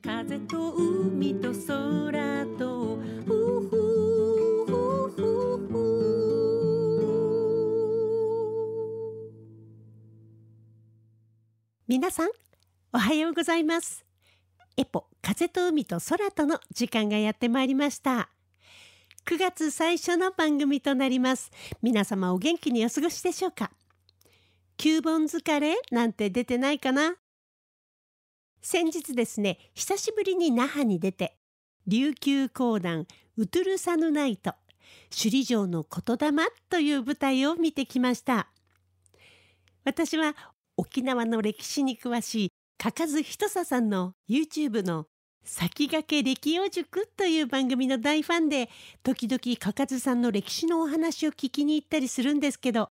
風と海と空と皆さんおはようございます。エポ風と海と空との時間がやってまいりました。9月最初の番組となります。皆様お元気にお過ごしでしょうか？9本疲れなんて出てないかな？先日ですね久しぶりに那覇に出て琉球講談ウトゥルサヌナイト首里城の言霊という舞台を見てきました。私は沖縄の歴史に詳しいかかずひとささんの YouTube の先駆け歴代塾という番組の大ファンで時々かかずさんの歴史のお話を聞きに行ったりするんですけど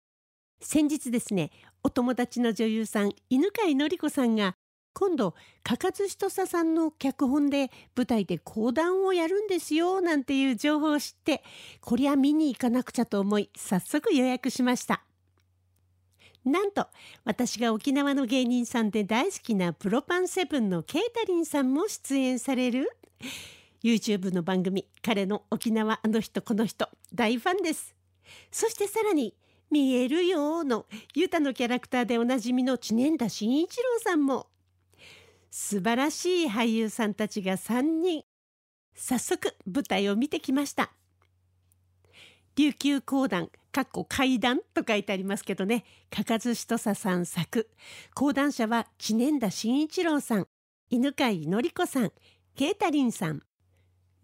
先日ですねお友達の女優さん犬飼のり子さんが今度かかずひとささんの脚本で舞台で講談をやるんですよなんていう情報を知ってこりゃ見に行かなくちゃと思い早速予約しました。なんと私が沖縄の芸人さんで大好きなプロパンセブンのケータリンさんも出演される YouTube の番組彼の沖縄あの人この人大ファンですそしてさらに見えるよのユタのキャラクターでおなじみの知念田真一郎さんも素晴らしい俳優さんたちが3人。早速舞台を見てきました。琉球講談かっこ階段と書いてありますけどね。かかずしとささん作。講談社は知念田真一郎さん。犬飼のり子さん。ケータリンさん。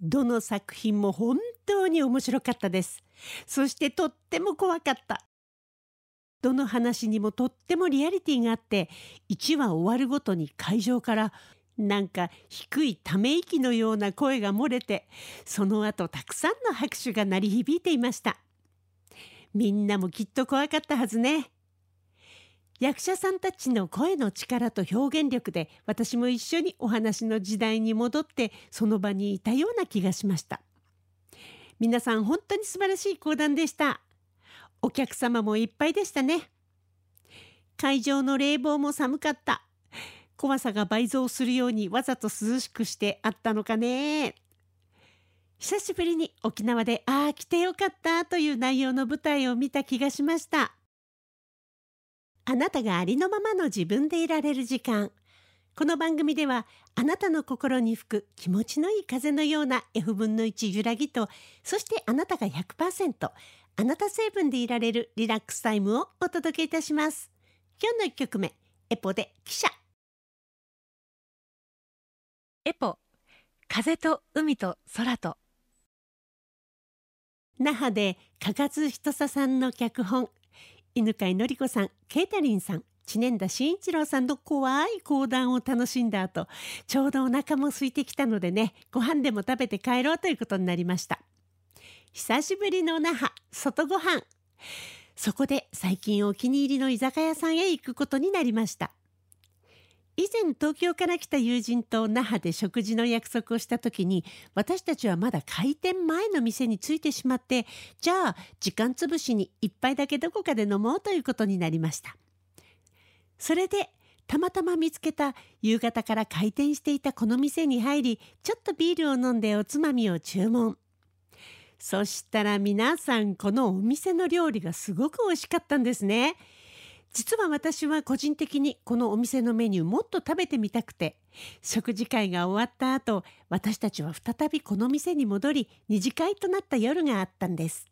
どの作品も本当に面白かったです。そしてとっても怖かった。どの話にもとってもリアリティがあって1話終わるごとに会場からなんか低いため息のような声が漏れてその後たくさんの拍手が鳴り響いていました。みんなもきっと怖かったはずね。役者さんたちの声の力と表現力で私も一緒にお話の時代に戻ってその場にいたような気がしました。皆さん本当に素晴らしい講談でした。お客様もいっぱいでしたね。会場の冷房も寒かった。怖さが倍増するようにわざと涼しくしてあったのかね。久しぶりに沖縄でああ来てよかったという内容の舞台を見た気がしました。あなたがありのままの自分でいられる時間。この番組ではあなたの心に吹く気持ちのいい風のような F 分の1揺らぎとそしてあなたが100%あなた成分でいられるリラックスタイムをお届けいたします。今日の1曲目エポで記者エポ風と海と空と。那覇で加賀ひとささんの脚本犬飼のり子さんケータリンさん知念田真一郎さんの怖い講談を楽しんだ後ちょうどお腹も空いてきたのでねご飯でも食べて帰ろうということになりました久しぶりの那覇外ご飯。そこで最近お気に入りの居酒屋さんへ行くことになりました。以前東京から来た友人と那覇で食事の約束をした時に私たちはまだ開店前の店に着いてしまってじゃあ時間つぶしに一杯だけどこかで飲もうということになりました。それでたまたま見つけた夕方から開店していたこの店に入りちょっとビールを飲んでおつまみを注文。そしたら皆さんこのお店の料理がすごく美味しかったんですね。実は私は個人的にこのお店のメニューもっと食べてみたくて食事会が終わった後私たちは再びこの店に戻り二次会となった夜があったんです。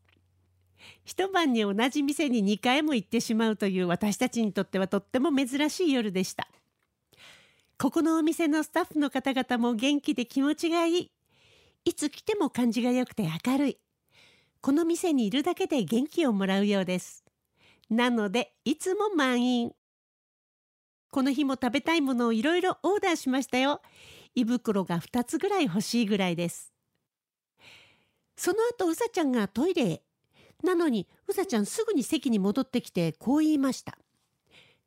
一晩に同じ店に2回も行ってしまうという私たちにとってはとっても珍しい夜でした。ここのお店のスタッフの方々も元気で気持ちがいい。いつ来ても感じが良くて明るい。この店にいるだけで元気をもらうようです。なのでいつも満員。この日も食べたいものをいろいろオーダーしましたよ。胃袋が2つぐらい欲しいぐらいです。その後うさちゃんがトイレへ。なのにうさちゃんすぐに席に戻ってきてこう言いました。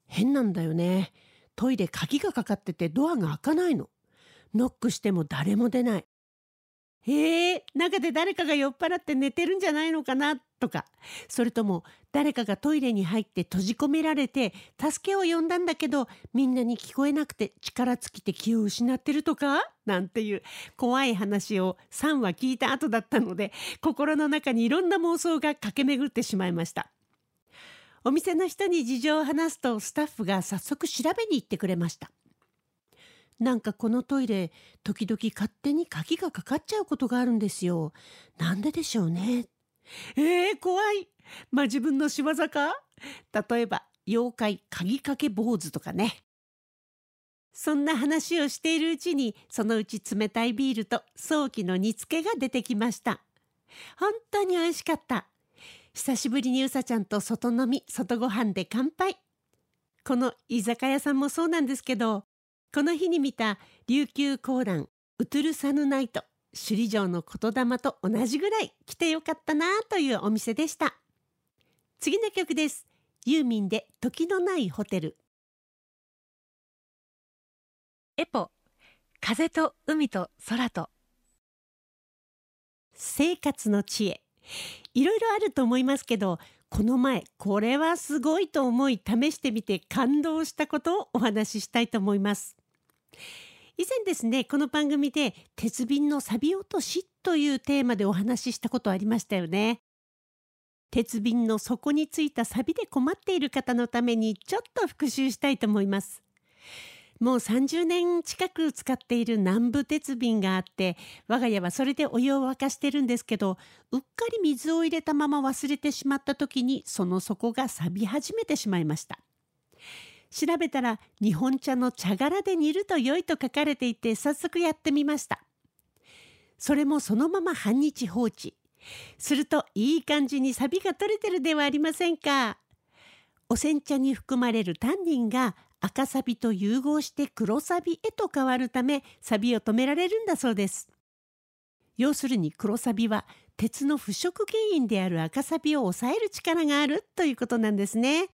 変なんだよね。トイレ鍵がかかっててドアが開かないの。ノックしても誰も出ない。へえ中で誰かが酔っ払って寝てるんじゃないのかなとか。それとも誰かがトイレに入って閉じ込められて助けを呼んだんだけどみんなに聞こえなくて力尽きて気を失ってるとか？なんていう怖い話を3話聞いた後だったので心の中にいろんな妄想が駆け巡ってしまいました。お店の人に事情を話すとスタッフが早速調べに行ってくれました。なんかこのトイレ時々勝手に鍵がかかっちゃうことがあるんですよなんででしょうねえー、怖い。まあ、自分の仕業か？例えば、妖怪鍵かけ坊主とかね。そんな話をしているうちに、そのうち冷たいビールと早期の煮付けが出てきました。本当に美味しかった。久しぶりにうさちゃんと外飲み、外ご飯で乾杯。この居酒屋さんもそうなんですけど、この日に見た琉球講談ウトゥルサヌナイト首里城の言霊と同じぐらい来てよかったなというお店でした。次の曲です。ユーミンで時のないホテル。エポ風と海と空と。生活の知恵。いろいろあると思いますけどこの前これはすごいと思い試してみて感動したことをお話ししたいと思います以前ですねこの番組で鉄瓶の錆落としというテーマでお話ししたことありましたよね。鉄瓶の底についた錆で困っている方のためにちょっと復習したいと思います。もう30年近く使っている南部鉄瓶があって我が家はそれでお湯を沸かしてるんですけどうっかり水を入れたまま忘れてしまった時にその底が錆び始めてしまいました。調べたら日本茶の茶殻で煮ると良いと書かれていて早速やってみました。それもそのまま半日放置。するといい感じに錆が取れてるではありませんか。お煎茶に含まれるタンニンが赤サビと融合して黒サビへと変わるためサビを止められるんだそうです。要するに黒サビは鉄の腐食原因である赤サビを抑える力があるということなんですね。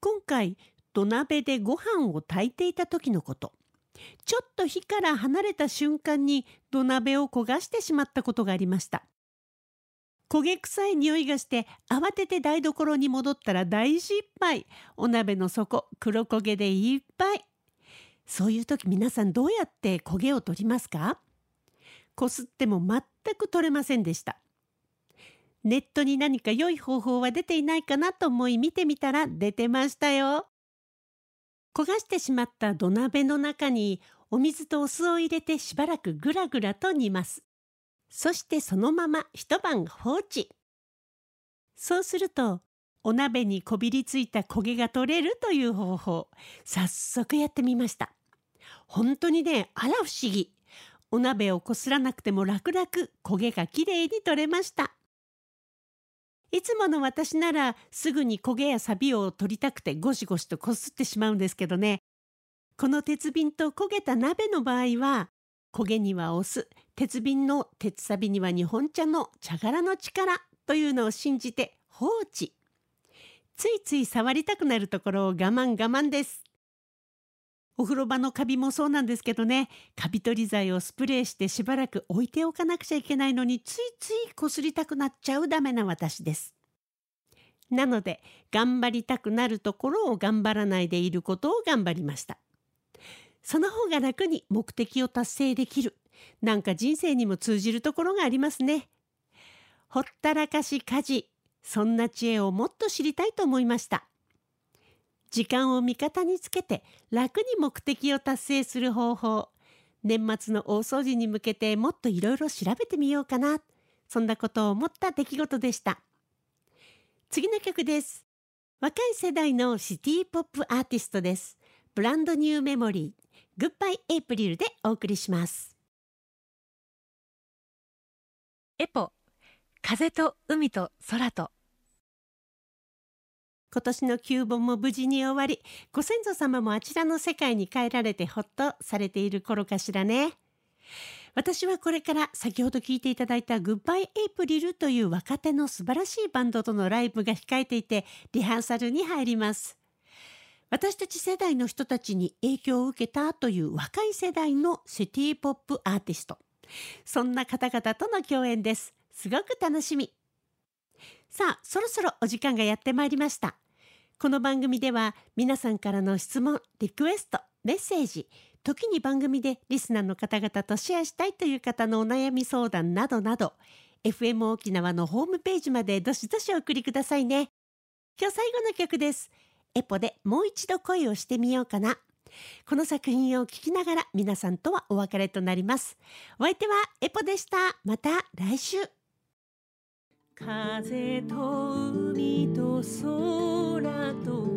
今回土鍋でご飯を炊いていた時のこと。ちょっと火から離れた瞬間に土鍋を焦がしてしまったことがありました。焦げ臭い匂いがして慌てて台所に戻ったら大失敗。お鍋の底黒焦げでいっぱい。そういう時皆さんどうやって焦げを取りますか？こすっても全く取れませんでした。ネットに何か良い方法は出ていないかなと思い見てみたら出てましたよ。焦がしてしまった土鍋の中にお水とお酢を入れてしばらくぐらぐらと煮ます。そしてそのまま一晩放置。そうするとお鍋にこびりついた焦げが取れるという方法、早速やってみました。本当にね、あら不思議。お鍋をこすらなくても楽々焦げがきれいに取れました。いつもの私ならすぐに焦げやサビを取りたくてゴシゴシとこすってしまうんですけどね。この鉄瓶と焦げた鍋の場合は焦げにはお酢鉄瓶の鉄サビには日本茶の茶殻の力というのを信じて放置。ついつい触りたくなるところを我慢我慢です。お風呂場のカビもそうなんですけどね。カビ取り剤をスプレーしてしばらく置いておかなくちゃいけないのについついこすりたくなっちゃうダメな私です。なので頑張りたくなるところを頑張らないでいることを頑張りました。その方が楽に目的を達成できる。なんか人生にも通じるところがありますね。ほったらかし家事。そんな知恵をもっと知りたいと思いました。時間を味方につけて楽に目的を達成する方法。年末の大掃除に向けてもっといろいろ調べてみようかな。そんなことを思った出来事でした。次の曲です。若い世代のシティポップアーティストです。ブランドニューメモリー。グッバイエイプリルでお送りします。エポ風と海と空と。今年の旧盆も無事に終わりご先祖様もあちらの世界に帰られてほっとされている頃かしらね。私はこれから先ほど聞いていただいたグッバイエイプリルという若手の素晴らしいバンドとのライブが控えていてリハーサルに入ります。私たち世代の人たちに影響を受けたという若い世代のシティポップアーティスト。そんな方々との共演です。すごく楽しみ。さあそろそろお時間がやってまいりました。この番組では皆さんからの質問リクエストメッセージ時に番組でリスナーの方々とシェアしたいという方のお悩み相談などなど FM 沖縄のホームページまでどしどしお送りくださいね。今日最後の曲です。エポでもう一度恋をしてみようかな。この作品を聴きながら皆さんとはお別れとなります。お相手はエポでした。また来週。風と海と空と